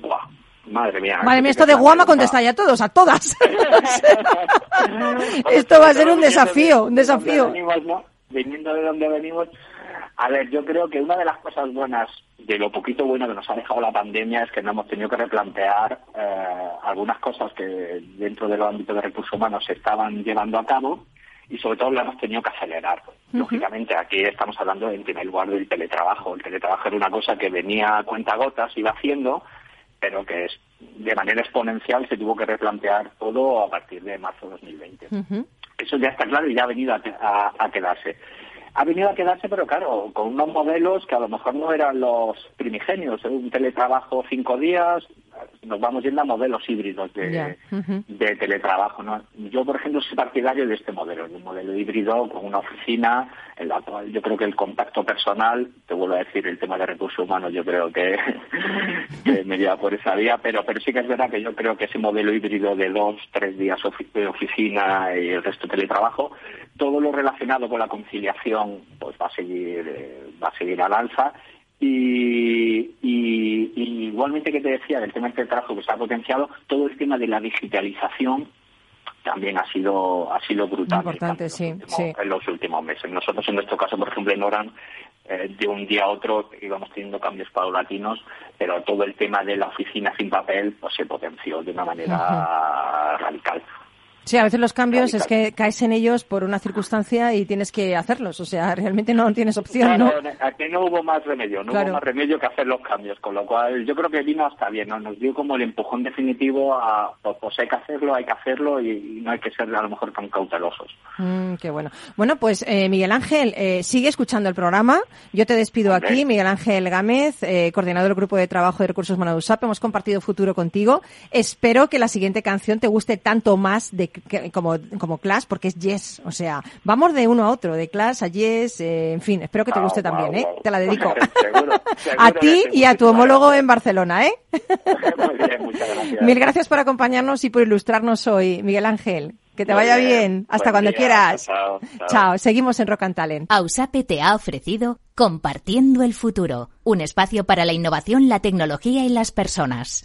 Buah, madre mía. Madre mía, esto de Guama contesta ya a todos, a todas. esto va a ser un desafío, un desafío. Venimos, ¿no? Viniendo de donde venimos. A ver, yo creo que una de las cosas buenas, de lo poquito bueno que nos ha dejado la pandemia, es que nos hemos tenido que replantear eh, algunas cosas que dentro del ámbito de recursos humanos se estaban llevando a cabo y sobre todo lo hemos tenido que acelerar. Lógicamente, aquí estamos hablando en primer lugar del teletrabajo. El teletrabajo era una cosa que venía a cuentagotas, iba haciendo, pero que es, de manera exponencial se tuvo que replantear todo a partir de marzo de 2020. Eso ya está claro y ya ha venido a, a- a quedarse. Ha venido a quedarse, pero claro, con unos modelos que a lo mejor no eran los primigenios. ¿eh? Un teletrabajo cinco días, nos vamos yendo a modelos híbridos de, de teletrabajo. ¿no? Yo, por ejemplo, soy partidario de este modelo, de un modelo híbrido con una oficina en la cual yo creo que el contacto personal, te vuelvo a decir, el tema de recursos humanos, yo creo que, que me lleva por esa vía, pero, pero sí que es verdad que yo creo que ese modelo híbrido de dos, tres días ofi- de oficina y el resto teletrabajo, todo lo relacionado con la conciliación pues va a seguir, eh, va a seguir al alza y, y- y igualmente que te decía del tema del trabajo que se ha potenciado, todo el tema de la digitalización también ha sido ha sido brutal Importante, sí, sí. en los últimos meses. Nosotros en nuestro caso, por ejemplo, en Oran, eh, de un día a otro íbamos teniendo cambios paulatinos, pero todo el tema de la oficina sin papel pues se potenció de una manera radical. Sí, a veces los cambios es que caes en ellos por una circunstancia y tienes que hacerlos. O sea, realmente no tienes opción, ¿no? Claro, aquí no hubo más remedio, no Claro. hubo más remedio que hacer los cambios, con lo cual yo creo que vino hasta bien, ¿no? nos dio como el empujón definitivo a, pues, pues hay que hacerlo, hay que hacerlo y, no hay que ser a lo mejor tan cautelosos. Mm, qué bueno. Bueno, pues eh, Miguel Ángel, eh, sigue escuchando el programa. Yo te despido aquí, Miguel Ángel Gámez, eh, coordinador del Grupo de Trabajo de Recursos Humanos USAP. Hemos compartido futuro contigo. Espero que la siguiente canción te guste tanto más de que- como, como Clash porque es Yes. O sea, vamos de uno a otro, de Clash a Yes, eh, en fin, espero que te Ah, guste también, ¿eh? Te la dedico. Seguro, seguro a ti y a tu homólogo en Barcelona, ¿eh? Muy bien, muchas gracias. Mil gracias por acompañarnos y por ilustrarnos hoy, Miguel Ángel. Que te Muy vaya bien. bien. Hasta Buen cuando día. quieras. Chao, chao. Chao. Seguimos en Rock and Talent. Ausape te ha ofrecido Compartiendo el Futuro, un espacio para la innovación, la tecnología y las personas.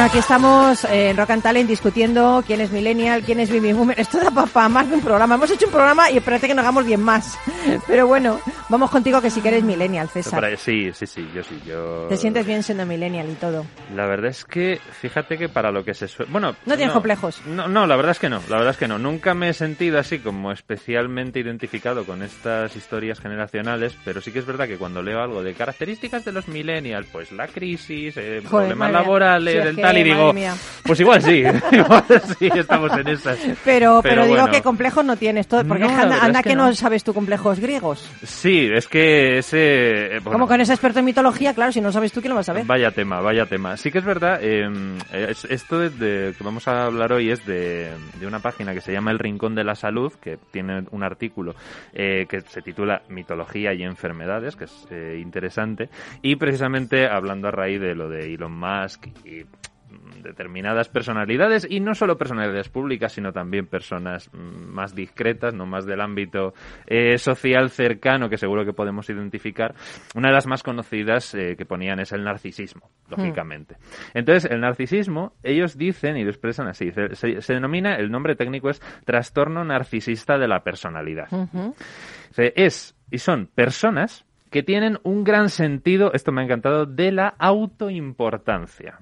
Bueno, aquí estamos eh, en Rock and Talent discutiendo quién es Millennial, quién es Baby Boomer. Esto da para más de un programa. Hemos hecho un programa y espérate que no hagamos bien más. Pero bueno, vamos contigo que si que eres Millennial, César. Sí, sí, sí, yo sí. Yo... Te sientes bien siendo Millennial y todo. La verdad es que, fíjate que para lo que se suele... Bueno, No tienes complejos. No, no, la verdad es que no, la verdad es que no. Nunca me he sentido así como especialmente identificado con estas historias generacionales, pero sí que es verdad que cuando leo algo de características de los millennials, pues la crisis, eh, problemas laborales, Sí, el que, tal, y digo, mía. pues igual sí, igual sí, estamos en esas. Pero, pero, digo bueno. que complejos no tienes todo, porque No, anda, verdad anda es que, que no. no. sabes tú complejos griegos. Sí, es que ese... eh, bueno, Como con ese experto en mitología, claro, si no sabes tú, ¿quién lo va a saber? Vaya tema, vaya tema. Sí que es verdad, eh, es- esto de, de- que vamos a hablar hoy es de, de una página que se llama El Rincón de la Salud, que tiene un artículo eh, que se titula Mitología y enfermedades, que es eh, interesante, y precisamente hablando a raíz de lo de Elon Musk y determinadas personalidades y no solo personalidades públicas sino también personas mm, más discretas no más del ámbito eh, social cercano que seguro que podemos identificar. Una de las más conocidas eh, que ponían es el narcisismo lógicamente. Entonces el narcisismo ellos dicen y lo expresan así se, se- se denomina el nombre técnico es trastorno narcisista de la personalidad. Es y son personas que tienen un gran sentido, esto me ha encantado, de la autoimportancia.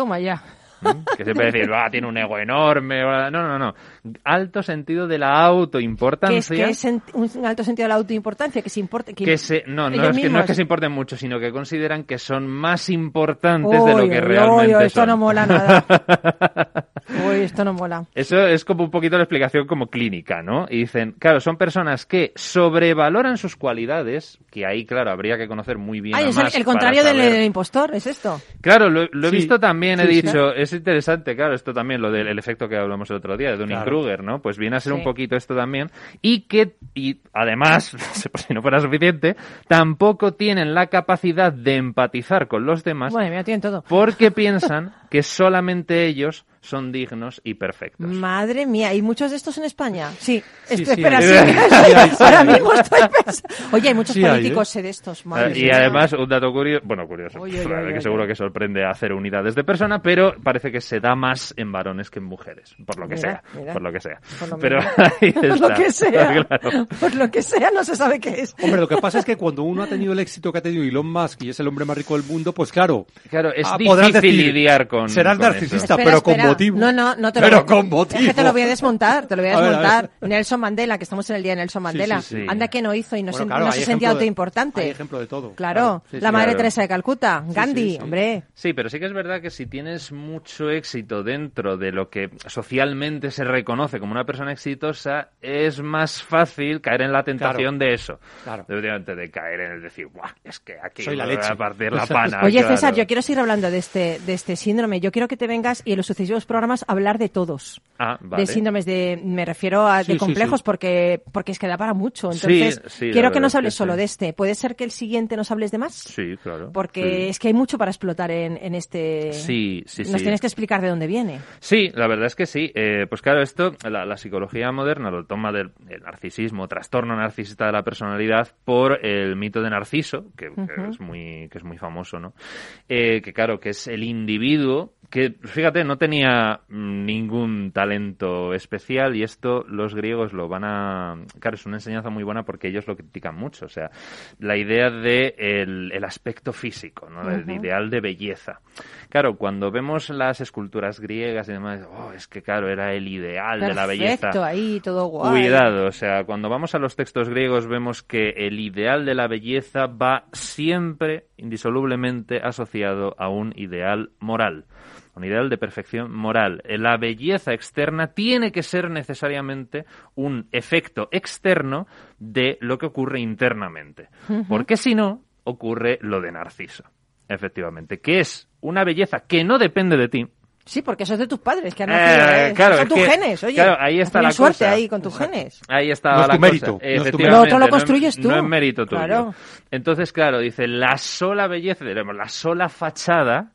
Toma ya. Que se puede decir, "Ah, tiene un ego enorme. bla". No, no, no. Alto sentido de la Que es, autoimportancia. que es en- un alto sentido de la autoimportancia, que se importe. Que, que se, no, no es, que, no es que se importen mucho, sino que consideran que son más importantes de lo Uy, que uy, realmente uy, esto son. no mola nada. Uy, esto no mola. Eso es como un poquito la explicación como clínica, ¿no? Y dicen, claro, son personas que sobrevaloran sus cualidades, que ahí, claro, habría que conocer muy bien Ay, a es el, Musk el para contrario del, del impostor, ¿es esto? Claro, lo, lo he Sí. visto también, he Sí, sí. Es interesante, claro, esto también, lo del el efecto que hablamos el otro día, de Dunning-Kruger, ¿no? Pues viene a ser Sí. un poquito esto también, y que, y además, por si no fuera suficiente, tampoco tienen la capacidad de empatizar con los demás, Bueno, mira, tienen todo. porque piensan que solamente ellos son dignos y perfectos. Madre mía, ¿y muchos de estos en España? Sí, Sí, Espe- sí, espera, hay. sí, hay, ahora hay. mismo estoy pensando. Oye, hay muchos Sí hay, políticos ¿eh? sé de estos, madre y mía. además, un dato curioso, bueno, curioso, Oye, oye, la verdad oye, que oye. seguro que sorprende a cero unidades de persona, pero parece que se da más en varones que en mujeres, por lo que Mira, sea, mira. por lo que sea. Por lo pero menos. ahí Por está. lo que sea. Claro. Por lo que sea, no se sabe qué es. Hombre, lo que pasa es que cuando uno ha tenido el éxito que ha tenido Elon Musk y es el hombre más rico del mundo, pues claro. Claro, es ah, difícil decir, lidiar con- Serás con narcisista, Espera, pero espera. con motivo. No, no, no te lo Pero voy a- con motivo. Es que te lo voy a desmontar, te lo voy a A ver, a desmontar. ver. Nelson Mandela, que estamos en el día de Nelson Mandela. sí, sí. Anda que no hizo y no, Bueno, se, claro, no hay se sentía ejemplo de- importante. Hay ejemplo de todo. Claro, sí, la madre Claro. Teresa de Calcuta, Gandhi, sí, sí. hombre. Sí, pero sí que es verdad que si tienes mucho éxito dentro de lo que socialmente se reconoce como una persona exitosa, es más fácil caer en la tentación de eso. Claro. Efectivamente, de caer en el decir, Buah, es que aquí Soy la leche". a partir la pana. Oye, claro. César, yo quiero seguir hablando de este, de este síndrome. Yo quiero que te vengas y en los programas hablar de todos. Ah, vale. De síndromes de, me refiero a Sí, de complejos sí. porque, porque es que da para mucho. Entonces, quiero que nos que hables solo de este. ¿Puede ser que el siguiente nos hables de más? Sí, claro. Porque es que hay mucho para explotar en, en este. Sí, sí, Nos sí. tienes que explicar de dónde viene. Sí, la verdad es que sí. Eh, pues claro, esto, la, la psicología moderna lo toma del el narcisismo, trastorno narcisista de la personalidad, por el mito de Narciso, que, es muy, que es muy famoso, ¿no? Eh, que claro, que es el individuo que, fíjate, no tenía mm, ningún talento especial y esto los griegos lo van a... Claro, es una enseñanza muy buena porque ellos lo critican mucho, o sea, la idea de el, el aspecto físico, ¿no? El Ujú. ideal de belleza. Claro, cuando vemos las esculturas griegas y demás, oh, es que claro, era el ideal de la belleza. Ahí todo guay. Cuidado, o sea, cuando vamos a los textos griegos vemos que el ideal de la belleza va siempre, indisolublemente, asociado a un ideal moral, un ideal de perfección moral. La belleza externa tiene que ser necesariamente un efecto externo de lo que ocurre internamente, porque si no, ocurre lo de Narciso, efectivamente, que es una belleza que no depende de ti, Sí, porque eso es de tus padres, que han Eh, nacido. ¿eh? claro, Son es tus que- genes, oye. claro, ahí está la suerte cosa. ahí con tus genes. Ahí está No es la tu mérito, no cosa. es tu Lo otro lo no es- construyes tú. No es mérito tuyo. Claro. Entonces, claro, dice, la sola belleza, diremos, la sola fachada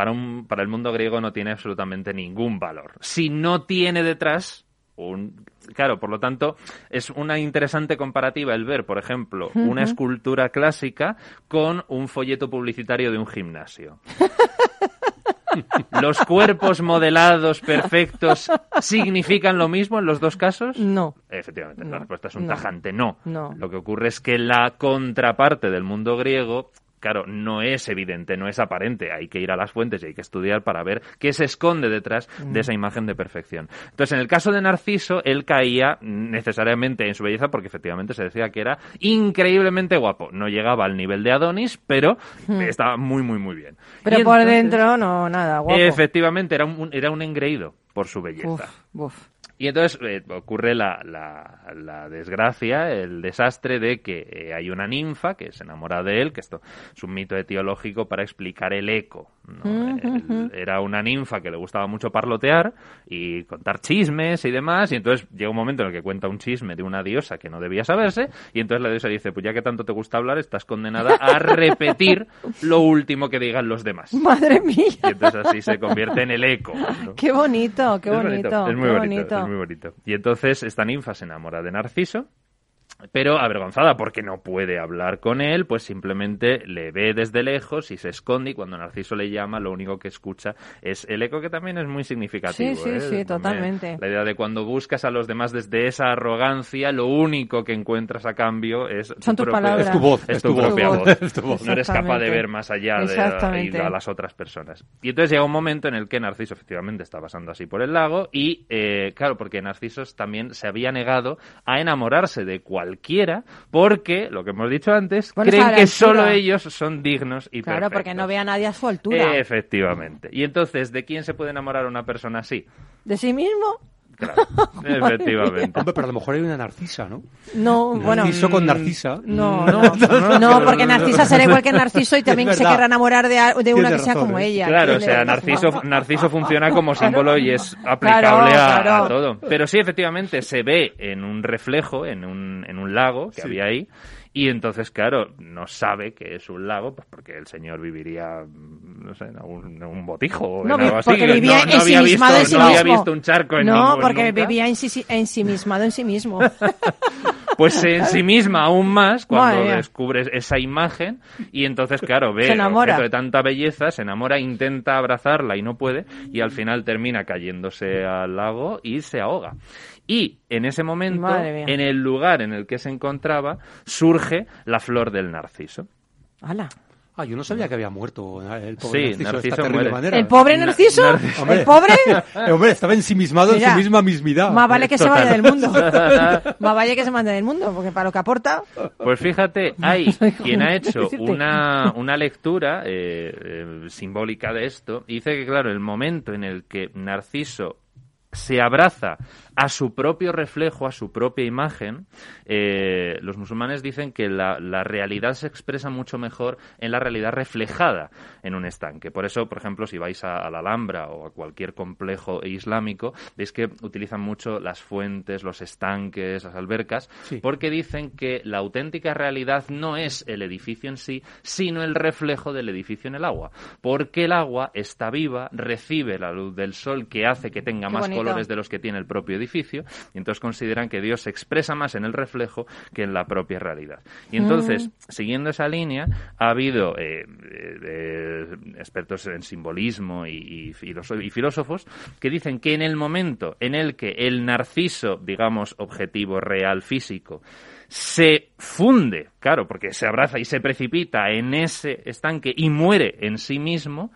para, un, para el mundo griego no tiene absolutamente ningún valor. Si no tiene detrás un... Claro, por lo tanto, es una interesante comparativa el ver, por ejemplo, una escultura clásica con un folleto publicitario de un gimnasio. ¿Los cuerpos modelados perfectos significan lo mismo en los dos casos? No. Efectivamente, la respuesta es un no, tajante no. no. Lo que ocurre es que la contraparte del mundo griego, claro, no es evidente, no es aparente. Hay que ir a las fuentes y hay que estudiar para ver qué se esconde detrás Mm. de esa imagen de perfección. Entonces, en el caso de Narciso, él caía necesariamente en su belleza porque efectivamente se decía que era increíblemente guapo. No llegaba al nivel de Adonis, pero Hmm. estaba muy, muy, muy bien. Pero por dentro, no, nada, guapo. Efectivamente, era un, era un engreído por su belleza. Uf, uf. Y entonces eh, ocurre la, la- la desgracia, el desastre de que eh, hay una ninfa que se enamora de él, que esto es un mito etiológico para explicar el eco. ¿no? Él era una ninfa que le gustaba mucho parlotear y contar chismes y demás, y entonces llega un momento en el que cuenta un chisme de una diosa que no debía saberse, y entonces la diosa dice, pues ya que tanto te gusta hablar, estás condenada a repetir lo último que digan los demás. Madre mía, Y entonces así se convierte en el eco. ¿no? qué bonito, qué Es bonito. es muy qué bonito, muy bonito. Y entonces esta ninfa se enamora de Narciso, pero avergonzada porque no puede hablar con él, pues simplemente le ve desde lejos y se esconde y cuando Narciso le llama lo único que escucha es el eco que también es muy significativo. Sí, sí, ¿eh? sí, totalmente. La idea de cuando buscas a los demás desde esa arrogancia, lo único que encuentras a cambio es Son tus propia- palabras. Es tu voz, es es tu tu voz. propia voz. voz, es tu voz. No eres capaz de ver más allá de a las otras personas. Y entonces llega un momento en el que Narciso efectivamente está pasando así por el lago y, eh, claro, porque Narciso también se había negado a enamorarse de cualquiera porque, lo que hemos dicho antes, Bueno, creen que solo ellos son dignos y Claro, perfectos. porque no ve a nadie a su altura. Efectivamente. Y entonces, ¿de quién se puede enamorar una persona así? ¿De sí mismo? Claro, efectivamente. Hombre, pero a lo mejor hay una narcisa, ¿no? No, bueno. Narciso con Narcisa. No, no, no, porque Narcisa será igual que Narciso y también se querrá enamorar de, una que sea razón, como ¿eh? ella. Claro, o sea. Narciso, Narciso funciona como símbolo y es aplicable Claro, a- todo. Pero sí, efectivamente, se ve en un reflejo, en un, en un lago que Sí. había ahí, y entonces, claro, no sabe que es un lago, pues porque el señor viviría mm, no sé, en algún, en un botijo o No, en algo así. porque No- vivía no, había visto, en sí no había mismo. visto un charco en No, ningún- porque nunca. vivía ensi- ensimismado en sí mismo. Pues se ensimisma aún más cuando Madre mía. descubres esa imagen y entonces, claro, ve el objeto de tanta belleza, se enamora, intenta abrazarla y no puede y al final termina cayéndose al lago y se ahoga. Y en ese momento, en el lugar en el que se encontraba, surge la flor del narciso. ¡Hala! Ah, yo no sabía que había muerto eh, el pobre Sí, Narciso, de Narciso esta terrible muere. manera. ¿El pobre Na- Narciso? Narciso. Hombre. ¿El pobre? Eh, hombre, estaba ensimismado Mira, en su misma mismidad. Más vale que se Total. vaya del mundo. Más vale que se mande del mundo, porque para lo que aporta... Pues fíjate, hay quien ha hecho una, una lectura eh, eh, simbólica de esto y dice que, claro, el momento en el que Narciso se abraza a su propio reflejo, a su propia imagen, eh, los musulmanes dicen que la, la realidad se expresa mucho mejor en la realidad reflejada en un estanque. Por eso, por ejemplo, si vais a, a la Alhambra o a cualquier complejo islámico, veis que utilizan mucho las fuentes, los estanques, las albercas, Sí. porque dicen que la auténtica realidad no es el edificio en sí, sino el reflejo del edificio en el agua. Porque el agua está viva, recibe la luz del sol que hace que tenga Qué más bonito. colores de los que tiene el propio edificio, y entonces consideran que Dios se expresa más en el reflejo que en la propia realidad. Y entonces, Mm. siguiendo esa línea, ha habido eh, eh, eh, expertos en simbolismo y, y filósofos que dicen que en el momento en el que el narciso, digamos, objetivo real físico, se funde, claro, porque se abraza y se precipita en ese estanque y muere en sí mismo,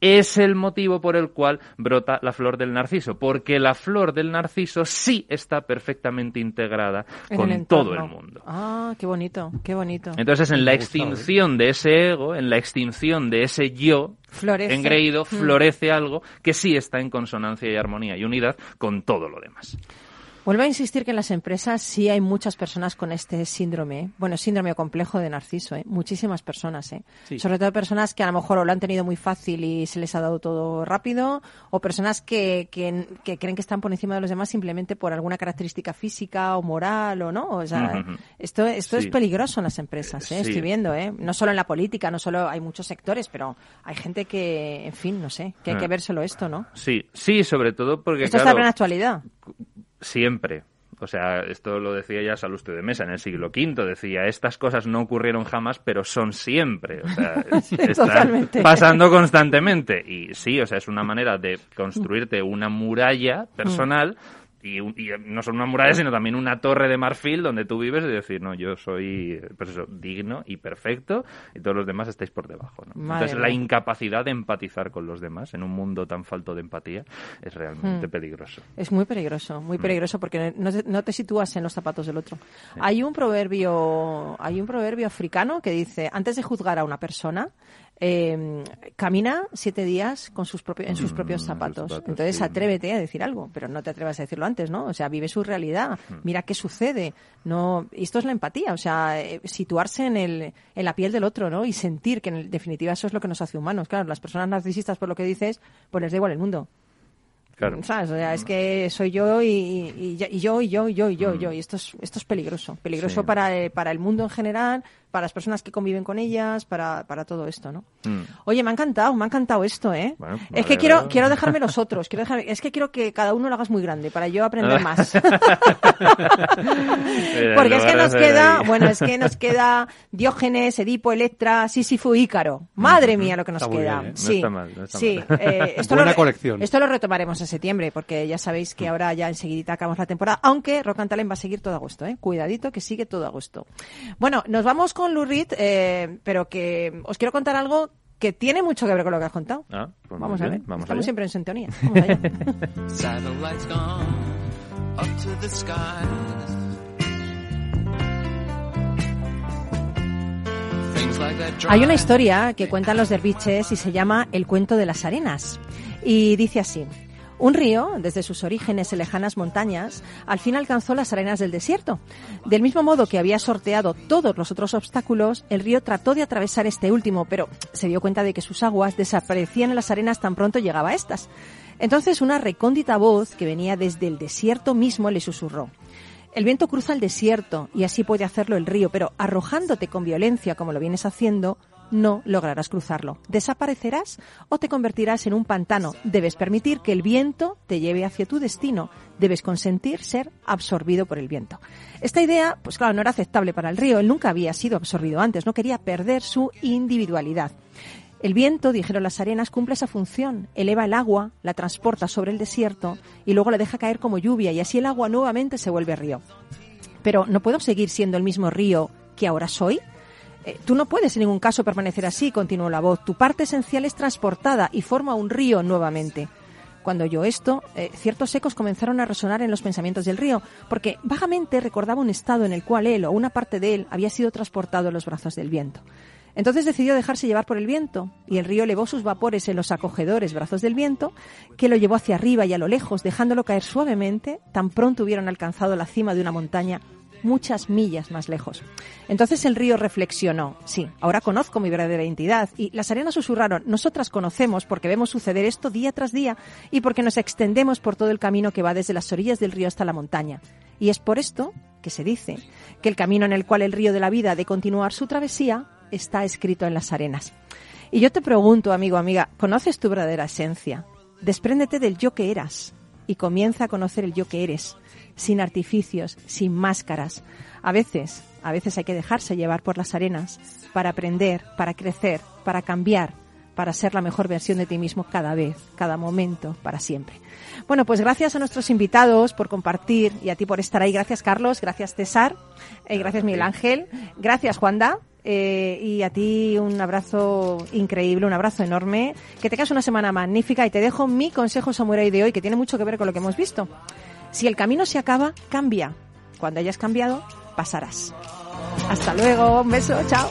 es el motivo por el cual brota la flor del narciso, porque la flor del narciso sí está perfectamente integrada en con el todo el mundo. Ah, qué bonito, qué bonito. Entonces, en la gustado, ¿eh? extinción de ese ego, en la extinción de ese yo Florece. engreído, Mm. florece algo que sí está en consonancia y armonía y unidad con todo lo demás. Vuelvo a insistir que en las empresas sí hay muchas personas con este síndrome, ¿eh? bueno, síndrome o complejo de narciso, ¿eh? muchísimas personas, ¿eh? Sí. sobre todo personas que a lo mejor o lo han tenido muy fácil y se les ha dado todo rápido, o personas que, que, que creen que están por encima de los demás simplemente por alguna característica física o moral o no, o sea, esto, esto es peligroso en las empresas, ¿eh? Sí. estoy viendo, ¿eh? no solo en la política, no solo hay muchos sectores, pero hay gente que, en fin, no sé, que hay Ah. que ver solo esto, ¿no? Sí, sí, sobre todo porque, Esto está en la actualidad. Siempre. O sea, esto lo decía ya Salustio de Mesa en el siglo V. Decía, estas cosas no ocurrieron jamás, pero son siempre. O sea, están pasando constantemente. Y sí, o sea, es una manera de construirte una muralla personal. Y, un- y no solo una muralla, sino también una torre de marfil donde tú vives y decir, no, yo soy pues eso, digno y perfecto y todos los demás estáis por debajo. ¿no? Entonces, la incapacidad de empatizar con los demás en un mundo tan falto de empatía es realmente Mm. peligroso. Es muy peligroso, muy peligroso porque no te, no te sitúas en los zapatos del otro. Hay un proverbio, hay un proverbio africano que dice, antes de juzgar a una persona, eh, camina siete días con sus propios, en sus Mm, propios zapatos. zapatos, Entonces sí. atrévete a decir algo, pero no te atrevas a decirlo antes, ¿no? O sea, vive su realidad, Mm. mira qué sucede. No, y esto es la empatía, o sea, eh, situarse en el, en la piel del otro, ¿no? Y sentir que en definitiva eso es lo que nos hace humanos. Claro, las personas narcisistas, por lo que dices, pues les da igual el mundo. Claro. ¿Sabes? O sea, es que soy yo y, y- y- yo y yo y yo y yo y yo. Mm. Y esto es, esto es peligroso. Peligroso Sí. para, eh, para el mundo en general, para las personas que conviven con ellas, para, para todo esto, ¿no? Mm. Oye, me ha encantado, me ha encantado esto, ¿eh? Bueno, es que quiero, quiero dejarme los otros. Quiero dejar- es que quiero que cada uno lo hagas muy grande para yo aprender más. Porque es que nos queda, bueno, es que nos queda Diógenes, Edipo, Electra, Sísifo, Ícaro. Madre mía lo que nos Está queda. bien, ¿eh? No Sí, está mal, no está sí. mal. eh, esto Buena lo, re- colección. Esto lo retomaremos en septiembre, porque ya sabéis que ahora ya enseguida acabamos la temporada, aunque Rock and Talent va a seguir todo agosto, ¿eh? Cuidadito que sigue todo agosto. Bueno, nos vamos con Lou Reed, eh, pero que os quiero contar algo que tiene mucho que ver con lo que has contado. Ah, pues Vamos a ver, vamos estamos allá. siempre en sintonía. Vamos allá. Satellites gone up to the skies. Things like that Hay una historia que cuentan los derviches y se llama El cuento de las arenas. Y dice así. Un río, desde sus orígenes en lejanas montañas, al fin alcanzó las arenas del desierto. Del mismo modo que había sorteado todos los otros obstáculos, el río trató de atravesar este último, pero se dio cuenta de que sus aguas desaparecían en las arenas tan pronto llegaba a estas. Entonces una recóndita voz que venía desde el desierto mismo le susurró. El viento cruza el desierto y así puede hacerlo el río, pero arrojándote con violencia como lo vienes haciendo, no lograrás cruzarlo. Desaparecerás o te convertirás en un pantano. Debes permitir que el viento te lleve hacia tu destino. Debes consentir ser absorbido por el viento. Esta idea, pues claro, no era aceptable para el río. Él nunca había sido absorbido antes, no quería perder su individualidad. El viento, dijeron las arenas, cumple esa función. Eleva el agua, la transporta sobre el desierto y luego la deja caer como lluvia y así el agua nuevamente se vuelve río. Pero ¿no puedo seguir siendo el mismo río que ahora soy? Eh, tú no puedes en ningún caso permanecer así, continuó la voz. Tu parte esencial es transportada y forma un río nuevamente. Cuando oyó esto, eh, ciertos ecos comenzaron a resonar en los pensamientos del río, porque vagamente recordaba un estado en el cual él o una parte de él había sido transportado en los brazos del viento. Entonces decidió dejarse llevar por el viento, y el río elevó sus vapores en los acogedores brazos del viento, que lo llevó hacia arriba y a lo lejos, dejándolo caer suavemente, tan pronto hubieron alcanzado la cima de una montaña muchas millas más lejos. Entonces el río reflexionó, sí, ahora conozco mi verdadera identidad. Y las arenas susurraron, nosotras conocemos porque vemos suceder esto día tras día y porque nos extendemos por todo el camino que va desde las orillas del río hasta la montaña. Y es por esto que se dice que el camino en el cual el río de la vida ha de continuar su travesía está escrito en las arenas. Y yo te pregunto, amigo, amiga, ¿conoces tu verdadera esencia? Despréndete del yo que eras y comienza a conocer el yo que eres, sin artificios, sin máscaras. A veces, a veces hay que dejarse llevar por las arenas para aprender, para crecer, para cambiar, para ser la mejor versión de ti mismo cada vez, cada momento, para siempre. Bueno, pues gracias a nuestros invitados por compartir y a ti por estar ahí. Gracias, Carlos. Gracias, César. Eh, gracias, Miguel Ángel. Gracias, Juanda. Eh, y a ti un abrazo increíble, un abrazo enorme. Que tengas una semana magnífica y te dejo mi consejo samurai de hoy, que tiene mucho que ver con lo que hemos visto. Si el camino se acaba, cambia. Cuando hayas cambiado, pasarás. Hasta luego, un beso, chao.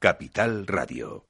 Capital Radio.